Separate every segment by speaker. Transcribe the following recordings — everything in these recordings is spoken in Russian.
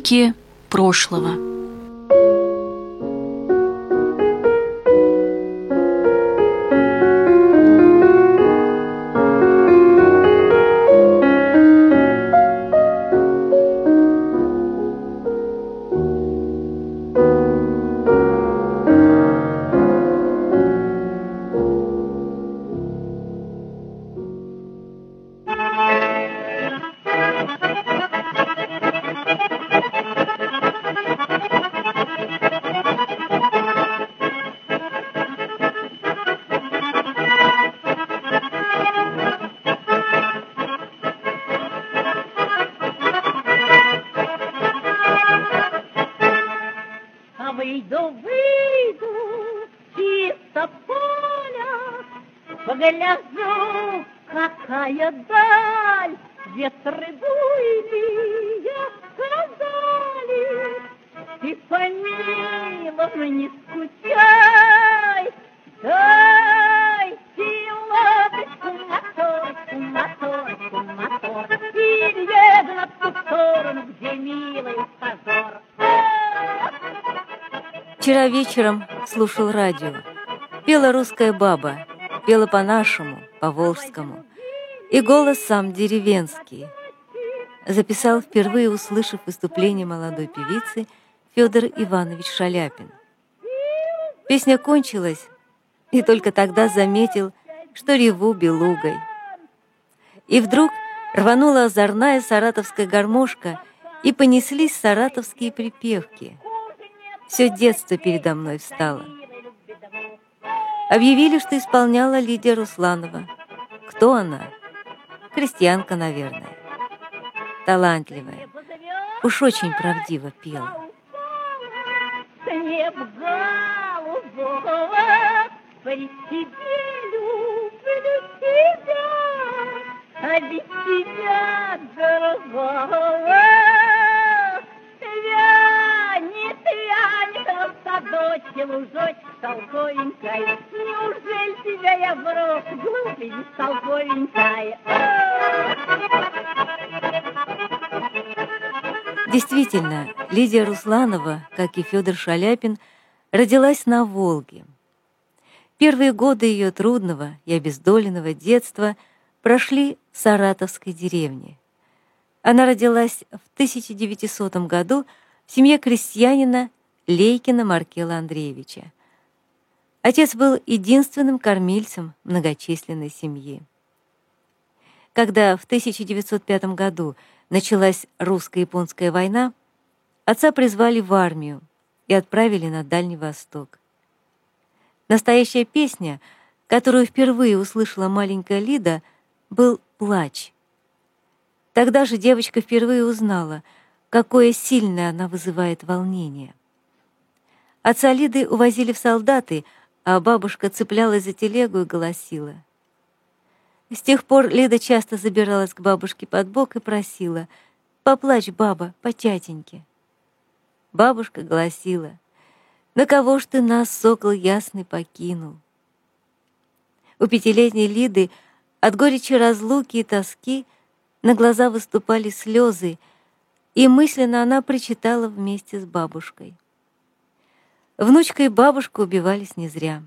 Speaker 1: Крики прошлого.
Speaker 2: Погляжу, какая даль, Ветры буйные сказали, Ты помилуй, не скучай, Дай лодочку, моторочку, моторочку, мотор, И еду на ту сторону, где милый позор.
Speaker 3: Вчера вечером слушал радио. Пела русская баба, пела по-нашему, по-волжскому. И голос сам деревенский. Записал впервые, услышав выступление молодой певицы Федор Иванович Шаляпин. Песня кончилась, и только тогда заметил, что реву белугой. И вдруг рванула озорная саратовская гармошка, и понеслись саратовские припевки — все детство передо мной встало. Объявили, что исполняла Лидия Русланова. Кто она? Крестьянка, наверное. Талантливая. Уж очень правдиво пела.
Speaker 2: А без тебя другого вянет, вянет лужочек толковенькой. Неужели тебя я брошу, глупый, бестолковенькой?
Speaker 3: Действительно, Лидия Русланова, как и Федор Шаляпин, родилась на Волге. Первые годы ее трудного и обездоленного детства прошли в саратовской деревне. Она родилась в 1900 году в семье крестьянина Лейкина Маркела Андреевича. Отец был единственным кормильцем многочисленной семьи. Когда в 1905 году началась русско-японская война, отца призвали в армию и отправили на Дальний Восток. Настоящая песня, которую впервые услышала маленькая Лида, был «Плач». Тогда же девочка впервые узнала, какое сильное она вызывает волнение. Отца Лиды увозили в солдаты, а бабушка цеплялась за телегу и голосила — с тех пор Лида часто забиралась к бабушке под бок и просила «Поплачь, баба, по тятеньке». Бабушка гласила «На кого ж ты нас, сокол ясный, покинул?» У пятилетней Лиды от горечи разлуки и тоски на глаза выступали слезы, и мысленно она причитала вместе с бабушкой. Внучка и бабушка убивались не зря.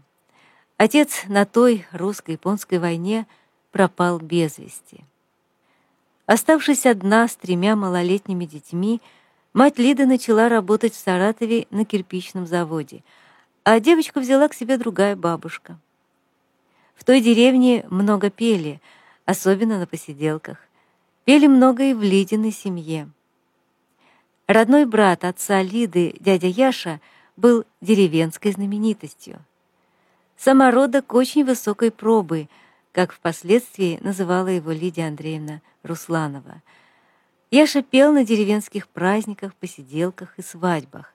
Speaker 3: Отец на той русско-японской войне — пропал без вести. Оставшись одна с тремя малолетними детьми, мать Лиды начала работать в Саратове на кирпичном заводе, а девочку взяла к себе другая бабушка. В той деревне много пели, особенно на посиделках. Пели много и в Лидиной семье. Родной брат отца Лиды, дядя Яша, был деревенской знаменитостью. Самородок очень высокой пробы — как впоследствии называла его Лидия Андреевна Русланова. Яша пел на деревенских праздниках, посиделках и свадьбах.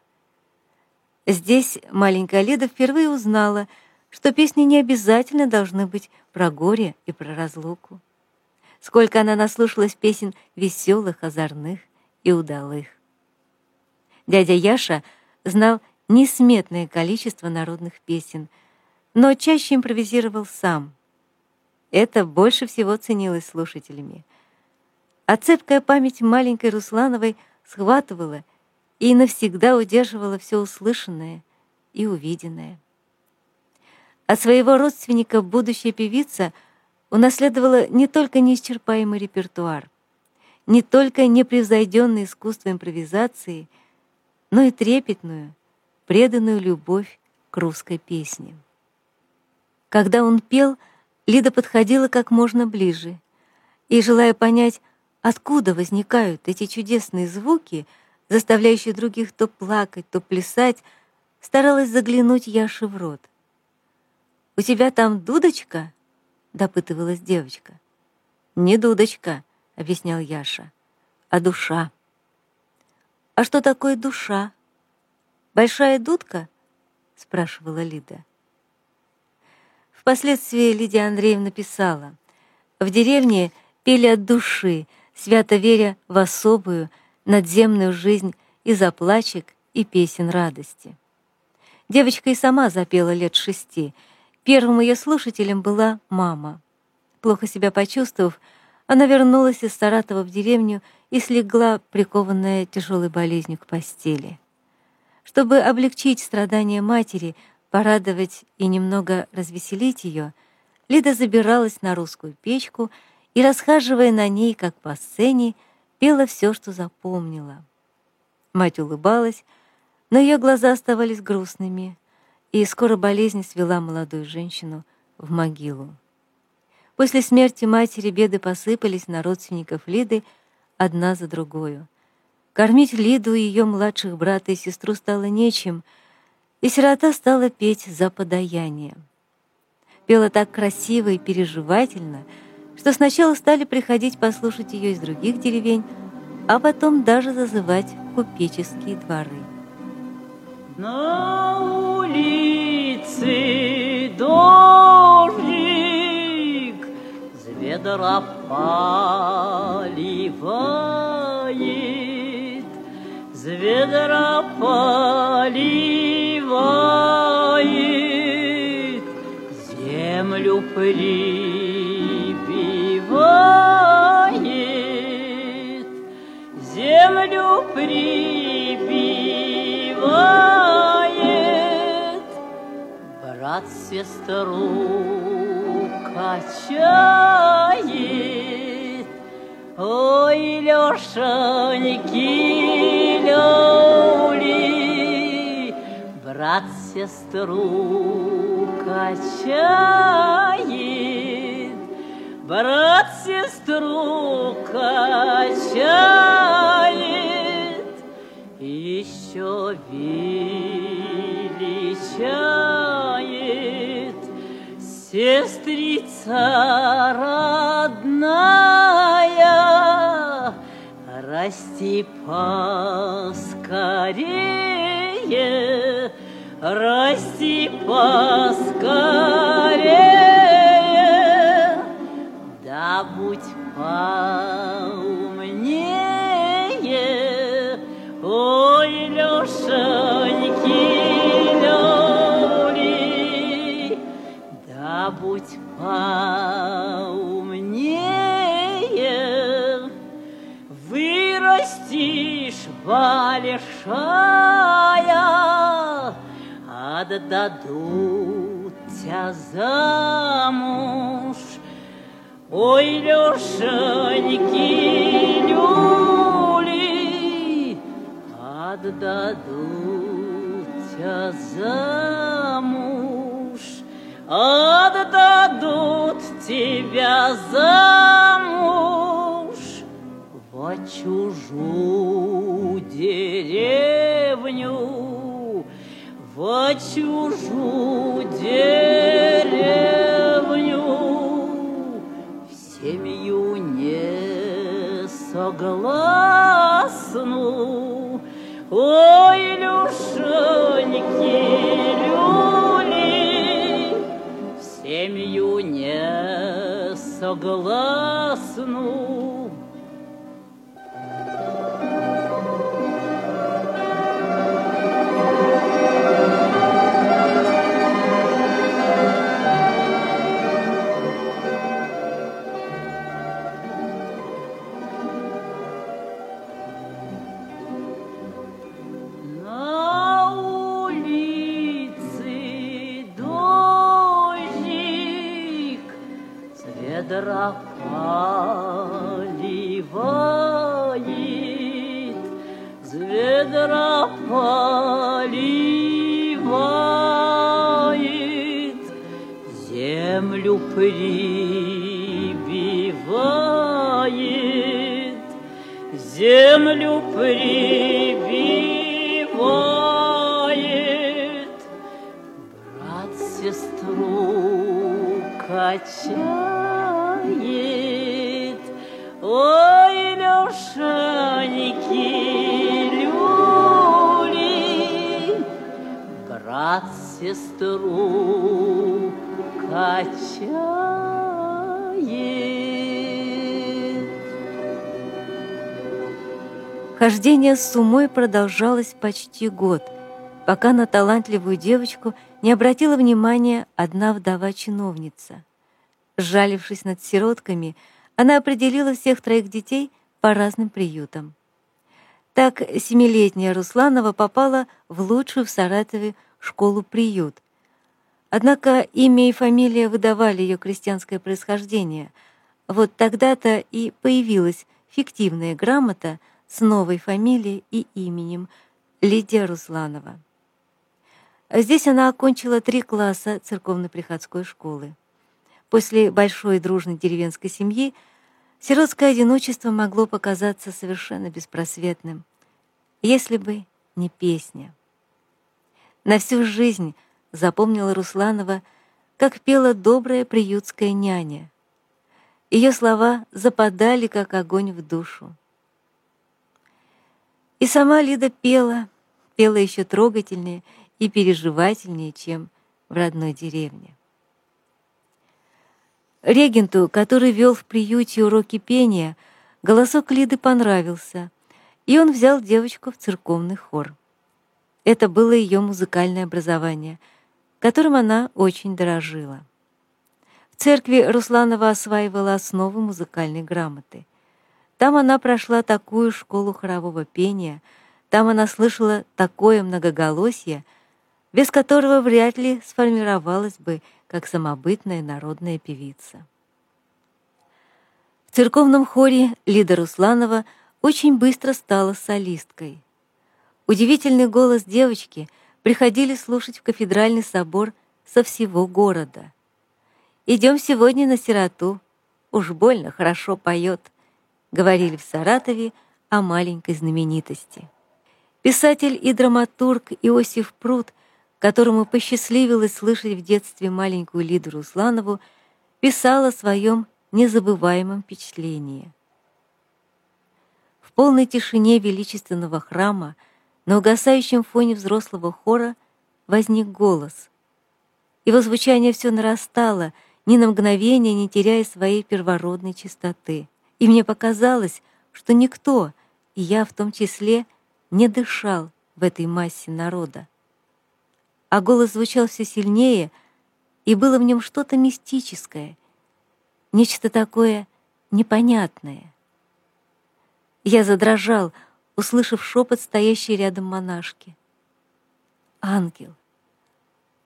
Speaker 3: Здесь маленькая Лида впервые узнала, что песни не обязательно должны быть про горе и про разлуку. Сколько она наслушалась песен веселых, озорных и удалых. Дядя Яша знал несметное количество народных песен, но чаще импровизировал сам — это больше всего ценилось слушателями. А цепкая память маленькой Руслановой схватывала и навсегда удерживала все услышанное и увиденное. От своего родственника будущая певица унаследовала не только неисчерпаемый репертуар, не только непревзойденное искусство импровизации, но и трепетную, преданную любовь к русской песне. Когда он пел, Лида подходила как можно ближе и, желая понять, откуда возникают эти чудесные звуки, заставляющие других то плакать, то плясать, старалась заглянуть Яше в рот. «У тебя там дудочка?» — допытывалась девочка. «Не дудочка», — объяснял Яша, — «а душа». «А что такое душа? Большая дудка?» — спрашивала Лида. Впоследствии Лидия Андреевна писала, «В деревне пели от души, свято веря в особую, надземную жизнь и заплачек, и песен радости». Девочка и сама запела лет шести. Первым ее слушателем была мама. Плохо себя почувствовав, она вернулась из Саратова в деревню и слегла, прикованная тяжелой болезнью к постели. Чтобы облегчить страдания матери, порадовать и немного развеселить ее, Лида забиралась на русскую печку и, расхаживая на ней, как по сцене, пела все, что запомнила. Мать улыбалась, но ее глаза оставались грустными, и скоро болезнь свела молодую женщину в могилу. После смерти матери беды посыпались на родственников Лиды одна за другой. Кормить Лиду и ее младших брата и сестру стало нечем, и сирота стала петь за подаяние. Пела так красиво и переживательно, что сначала стали приходить послушать ее из других деревень, а потом даже зазывать купеческие дворы.
Speaker 4: На улице дождик с ведра поливает, ведра поливает, землю прибивает, землю прибивает, брат сестру качает, ой, Лешеньки, люли, брат сестру качает, брат сестру качает, еще величает. Сестрица родная, расти поскорее, расти поскорее, да будь поумнее, отдадут тебя замуж. Ой, Лешеньки, люли, отдадут тебя замуж, отдадут тебя замуж во чужую деревню, во чужую деревню, в семью не согласну. Ой, Люшеньки, люли, в семью не согласну. Ведра поливает, землю прибивает, землю прибивает, брат сестру качает, сестру качает.
Speaker 3: Хождение с Сумой продолжалось почти год, пока на талантливую девочку не обратила внимания одна вдова-чиновница. Сжалившись над сиротками, она определила всех троих детей по разным приютам. Так семилетняя Русланова попала в лучшую в Саратове школу-приют. Однако имя и фамилия выдавали ее крестьянское происхождение. Вот тогда-то и появилась фиктивная грамота с новой фамилией и именем Лидия Русланова. Здесь она окончила три класса церковно-приходской школы. После большой дружной деревенской семьи сиротское одиночество могло показаться совершенно беспросветным, если бы не песня. На всю жизнь запомнила Русланова, как пела добрая приютская няня. Ее слова западали, как огонь в душу. И сама Лида пела, пела еще трогательнее и переживательнее, чем в родной деревне. Регенту, который вел в приюте уроки пения, голосок Лиды понравился, и он взял девочку в церковный хор. Это было ее музыкальное образование, которым она очень дорожила. В церкви Русланова осваивала основы музыкальной грамоты. Там она прошла такую школу хорового пения, там она слышала такое многоголосие, без которого вряд ли сформировалась бы как самобытная народная певица. В церковном хоре Лида Русланова очень быстро стала солисткой. Удивительный голос девочки приходили слушать в кафедральный собор со всего города. «Идем сегодня на сироту, уж больно хорошо поет», говорили в Саратове о маленькой знаменитости. Писатель и драматург Иосиф Прут которому посчастливилось слышать в детстве маленькую Лиду Русланову, писал о своем незабываемом впечатлении. В полной тишине величественного храма на угасающем фоне взрослого хора возник голос. Его звучание все нарастало, ни на мгновение не теряя своей первородной чистоты. И мне показалось, что никто, и я в том числе, не дышал в этой массе народа а голос звучал все сильнее, и было в нем что-то мистическое, нечто такое непонятное. Я задрожал, услышав шепот стоящей рядом монашки. «Ангел!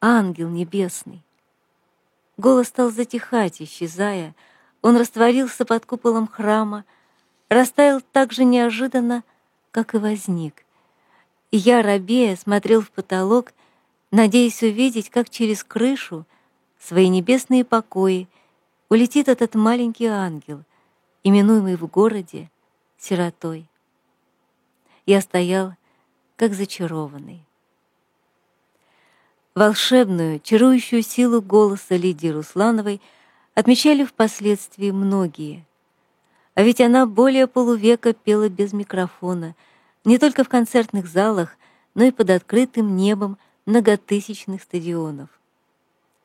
Speaker 3: Ангел небесный!» Голос стал затихать, исчезая. Он растворился под куполом храма, растаял так же неожиданно, как и возник. И я, рабея, смотрел в потолок, надеясь увидеть, как через крышу свои небесные покои улетит этот маленький ангел, именуемый в городе сиротой. Я стоял, как зачарованный. Волшебную, чарующую силу голоса Лидии Руслановой отмечали впоследствии многие. А ведь она более полувека пела без микрофона, не только в концертных залах, но и под открытым небом многотысячных стадионов.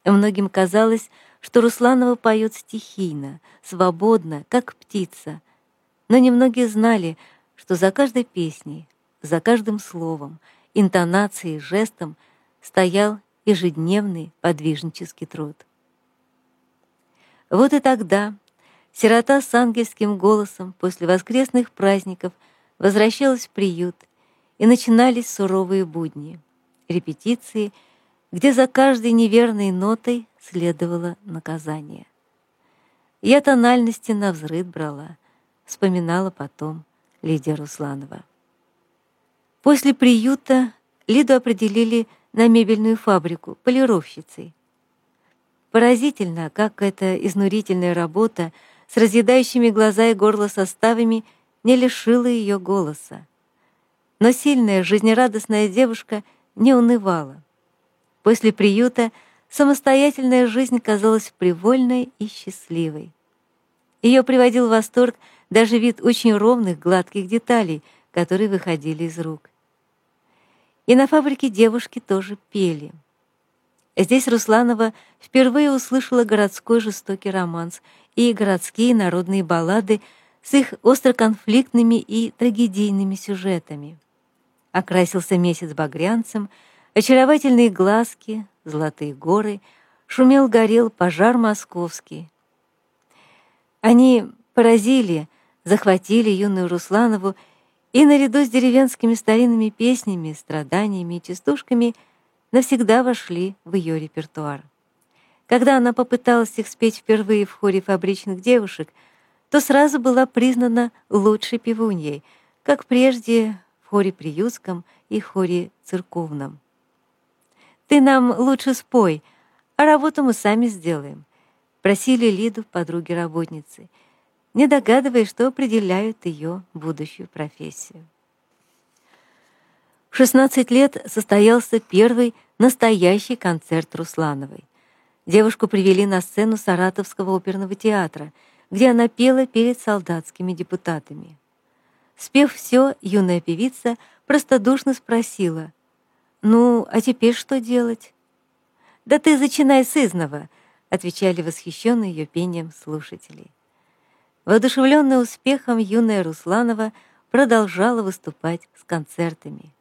Speaker 3: Многим казалось, что Русланова поет стихийно, свободно, как птица, но немногие знали, что за каждой песней, за каждым словом, интонацией, жестом стоял ежедневный подвижнический труд. Вот и тогда сирота с ангельским голосом после воскресных праздников возвращалась в приют, и начинались суровые будни репетиции, где за каждой неверной нотой следовало наказание. Я тональности на взрыд брала, вспоминала потом Лидия Русланова. После приюта Лиду определили на мебельную фабрику полировщицей. Поразительно, как эта изнурительная работа с разъедающими глаза и горло составами не лишила ее голоса. Но сильная, жизнерадостная девушка не унывала. После приюта самостоятельная жизнь казалась привольной и счастливой. Ее приводил в восторг даже вид очень ровных, гладких деталей, которые выходили из рук. И на фабрике девушки тоже пели. Здесь Русланова впервые услышала городской жестокий романс и городские народные баллады с их остроконфликтными и трагедийными сюжетами. Окрасился месяц багрянцем, очаровательные глазки, золотые горы, шумел-горел пожар московский. Они поразили, захватили юную Русланову и наряду с деревенскими старинными песнями, страданиями и частушками навсегда вошли в ее репертуар. Когда она попыталась их спеть впервые в хоре фабричных девушек, то сразу была признана лучшей певуньей, как прежде в хоре приютском и хоре церковном. «Ты нам лучше спой, а работу мы сами сделаем», просили Лиду подруги-работницы, не догадываясь, что определяют ее будущую профессию. В 16 лет состоялся первый настоящий концерт Руслановой. Девушку привели на сцену Саратовского оперного театра, где она пела перед солдатскими депутатами. Спев все, юная певица простодушно спросила, «Ну, а теперь что делать?» «Да ты зачинай с изного», отвечали восхищенные ее пением слушатели. Воодушевленная успехом, юная Русланова продолжала выступать с концертами.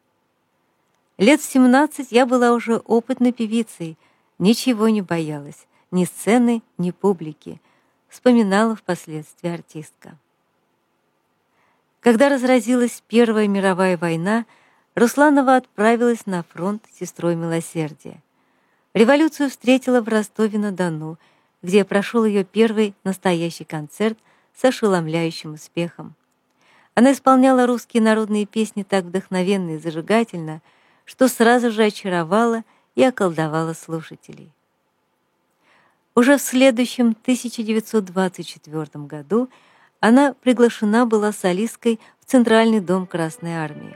Speaker 3: Лет в 17 я была уже опытной певицей, ничего не боялась, ни сцены, ни публики, вспоминала впоследствии артистка. Когда разразилась Первая мировая война, Русланова отправилась на фронт сестрой милосердия. Революцию встретила в Ростове-на-Дону, где прошел ее первый настоящий концерт с ошеломляющим успехом. Она исполняла русские народные песни так вдохновенно и зажигательно, что сразу же очаровала и околдовала слушателей. Уже в следующем 1924 году она приглашена была солисткой в Центральный дом Красной Армии.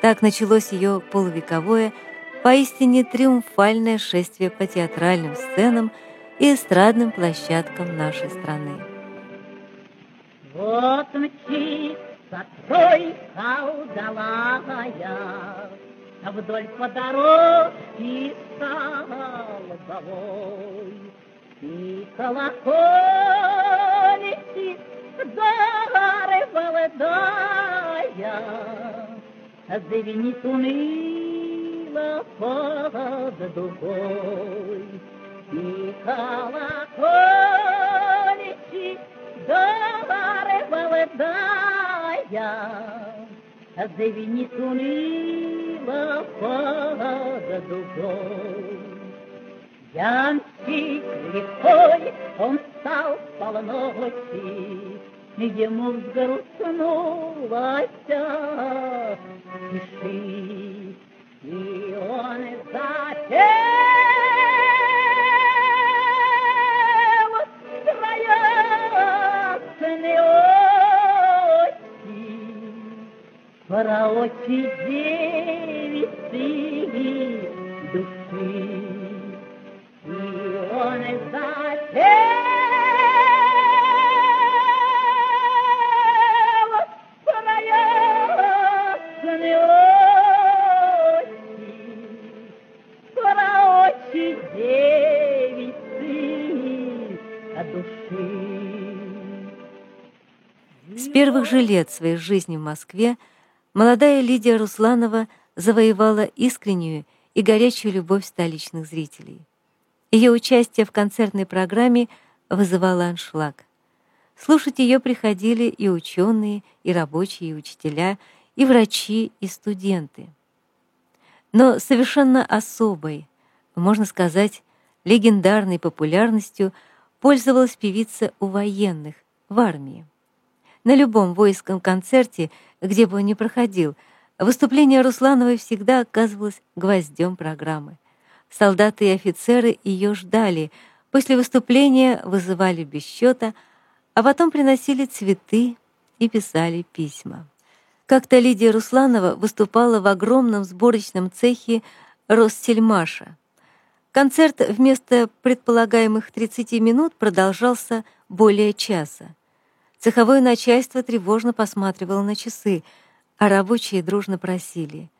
Speaker 3: Так началось ее полувековое поистине триумфальное шествие по театральным сценам и эстрадным площадкам нашей страны.
Speaker 2: Вот мчится тройка удалая Вдоль по дороге столбовой, И колокольчик дары молодая Звенит уныло под дугой. Звенит уныло под дугой. Ямщик лихой, он стал полночи, Ему взгрустнулась
Speaker 3: первых же лет своей жизни в Москве молодая Лидия Русланова завоевала искреннюю и горячую любовь столичных зрителей. Ее участие в концертной программе вызывало аншлаг. Слушать ее приходили и ученые, и рабочие, и учителя, и врачи, и студенты. Но совершенно особой, можно сказать, легендарной популярностью пользовалась певица у военных, в армии. На любом воинском концерте, где бы он ни проходил, выступление Руслановой всегда оказывалось гвоздем программы. Солдаты и офицеры ее ждали, после выступления вызывали без счета, а потом приносили цветы и писали письма. Как-то Лидия Русланова выступала в огромном сборочном цехе Ростельмаша. Концерт вместо предполагаемых 30 минут продолжался более часа. Цеховое начальство тревожно посматривало на часы, а рабочие дружно просили.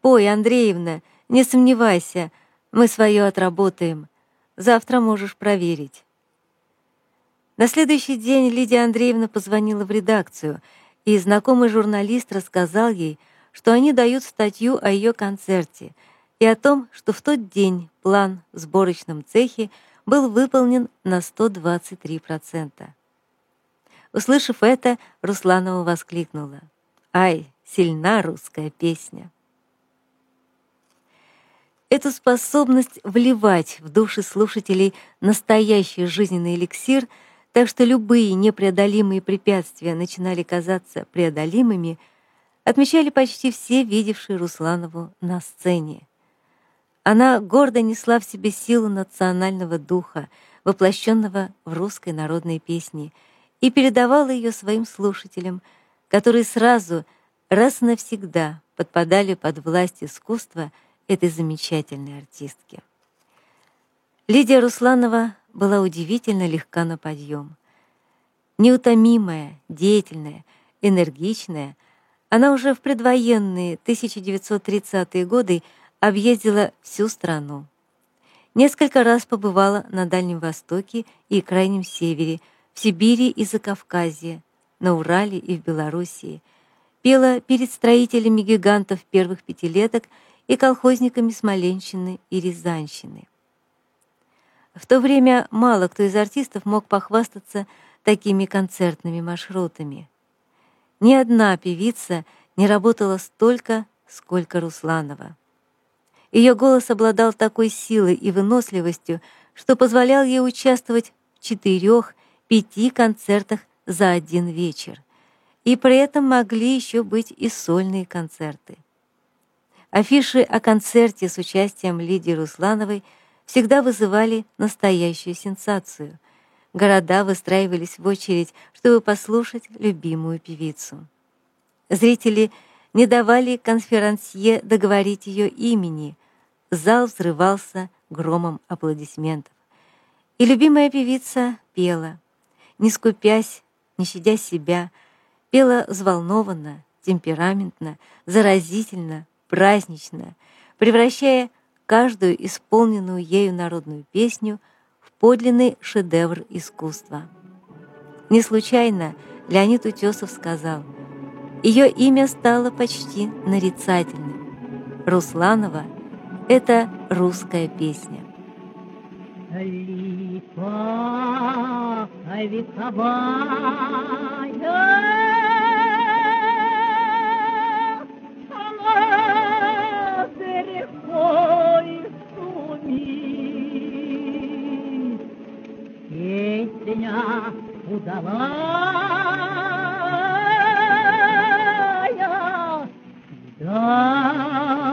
Speaker 3: «Пой, Андреевна, не сомневайся, мы свое отработаем. Завтра можешь проверить». На следующий день Лидия Андреевна позвонила в редакцию, и знакомый журналист рассказал ей, что они дают статью о ее концерте и о том, что в тот день план в сборочном цехе был выполнен на 123%. Услышав это, Русланова воскликнула. «Ай, сильна русская песня!» Эту способность вливать в души слушателей настоящий жизненный эликсир – так что любые непреодолимые препятствия начинали казаться преодолимыми, отмечали почти все видевшие Русланову на сцене. Она гордо несла в себе силу национального духа, воплощенного в русской народной песне, и передавала ее своим слушателям, которые сразу, раз и навсегда подпадали под власть искусства этой замечательной артистки. Лидия Русланова была удивительно легка на подъем. Неутомимая, деятельная, энергичная, она уже в предвоенные 1930-е годы объездила всю страну. Несколько раз побывала на Дальнем Востоке и Крайнем Севере, в Сибири и Закавказье, на Урале и в Белоруссии. Пела перед строителями гигантов первых пятилеток и колхозниками Смоленщины и Рязанщины. В то время мало кто из артистов мог похвастаться такими концертными маршрутами. Ни одна певица не работала столько, сколько Русланова. Ее голос обладал такой силой и выносливостью, что позволял ей участвовать в четырех-пяти концертах за один вечер. И при этом могли еще быть и сольные концерты. Афиши о концерте с участием Лидии Руслановой – всегда вызывали настоящую сенсацию. Города выстраивались в очередь, чтобы послушать любимую певицу. Зрители не давали конферансье договорить ее имени. Зал взрывался громом аплодисментов. И любимая певица пела, не скупясь, не щадя себя, пела взволнованно, темпераментно, заразительно, празднично, превращая каждую исполненную ею народную песню в подлинный шедевр искусства. Не случайно Леонид Утесов сказал, ее имя стало почти нарицательным. Русланова — это русская песня.
Speaker 2: Вековая меня удалая, вдалеке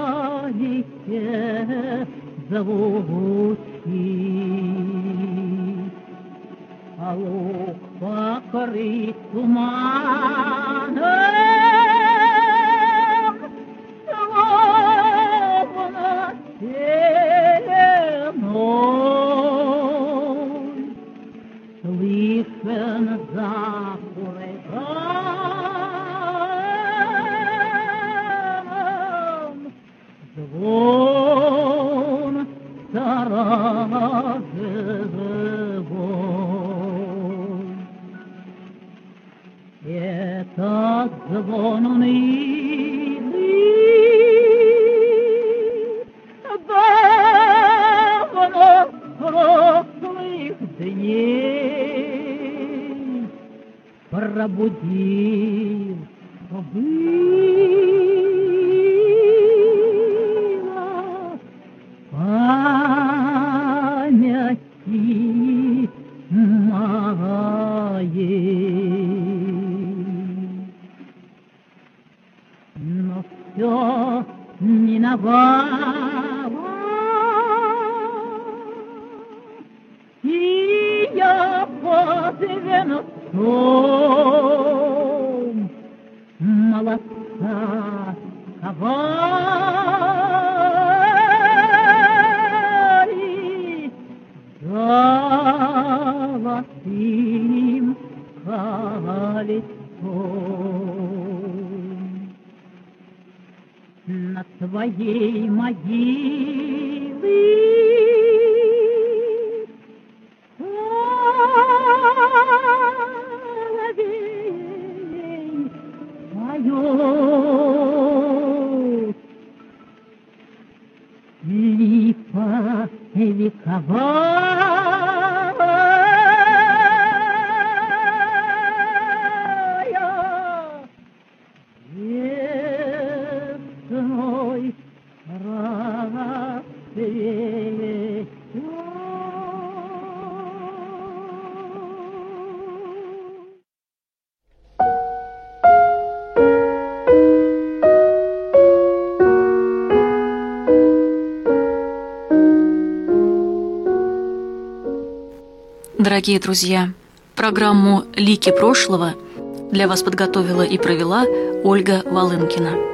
Speaker 2: зовут the war. Oh.
Speaker 1: Дорогие друзья, программу «Лики прошлого» для вас подготовила и провела Ольга Волынкина.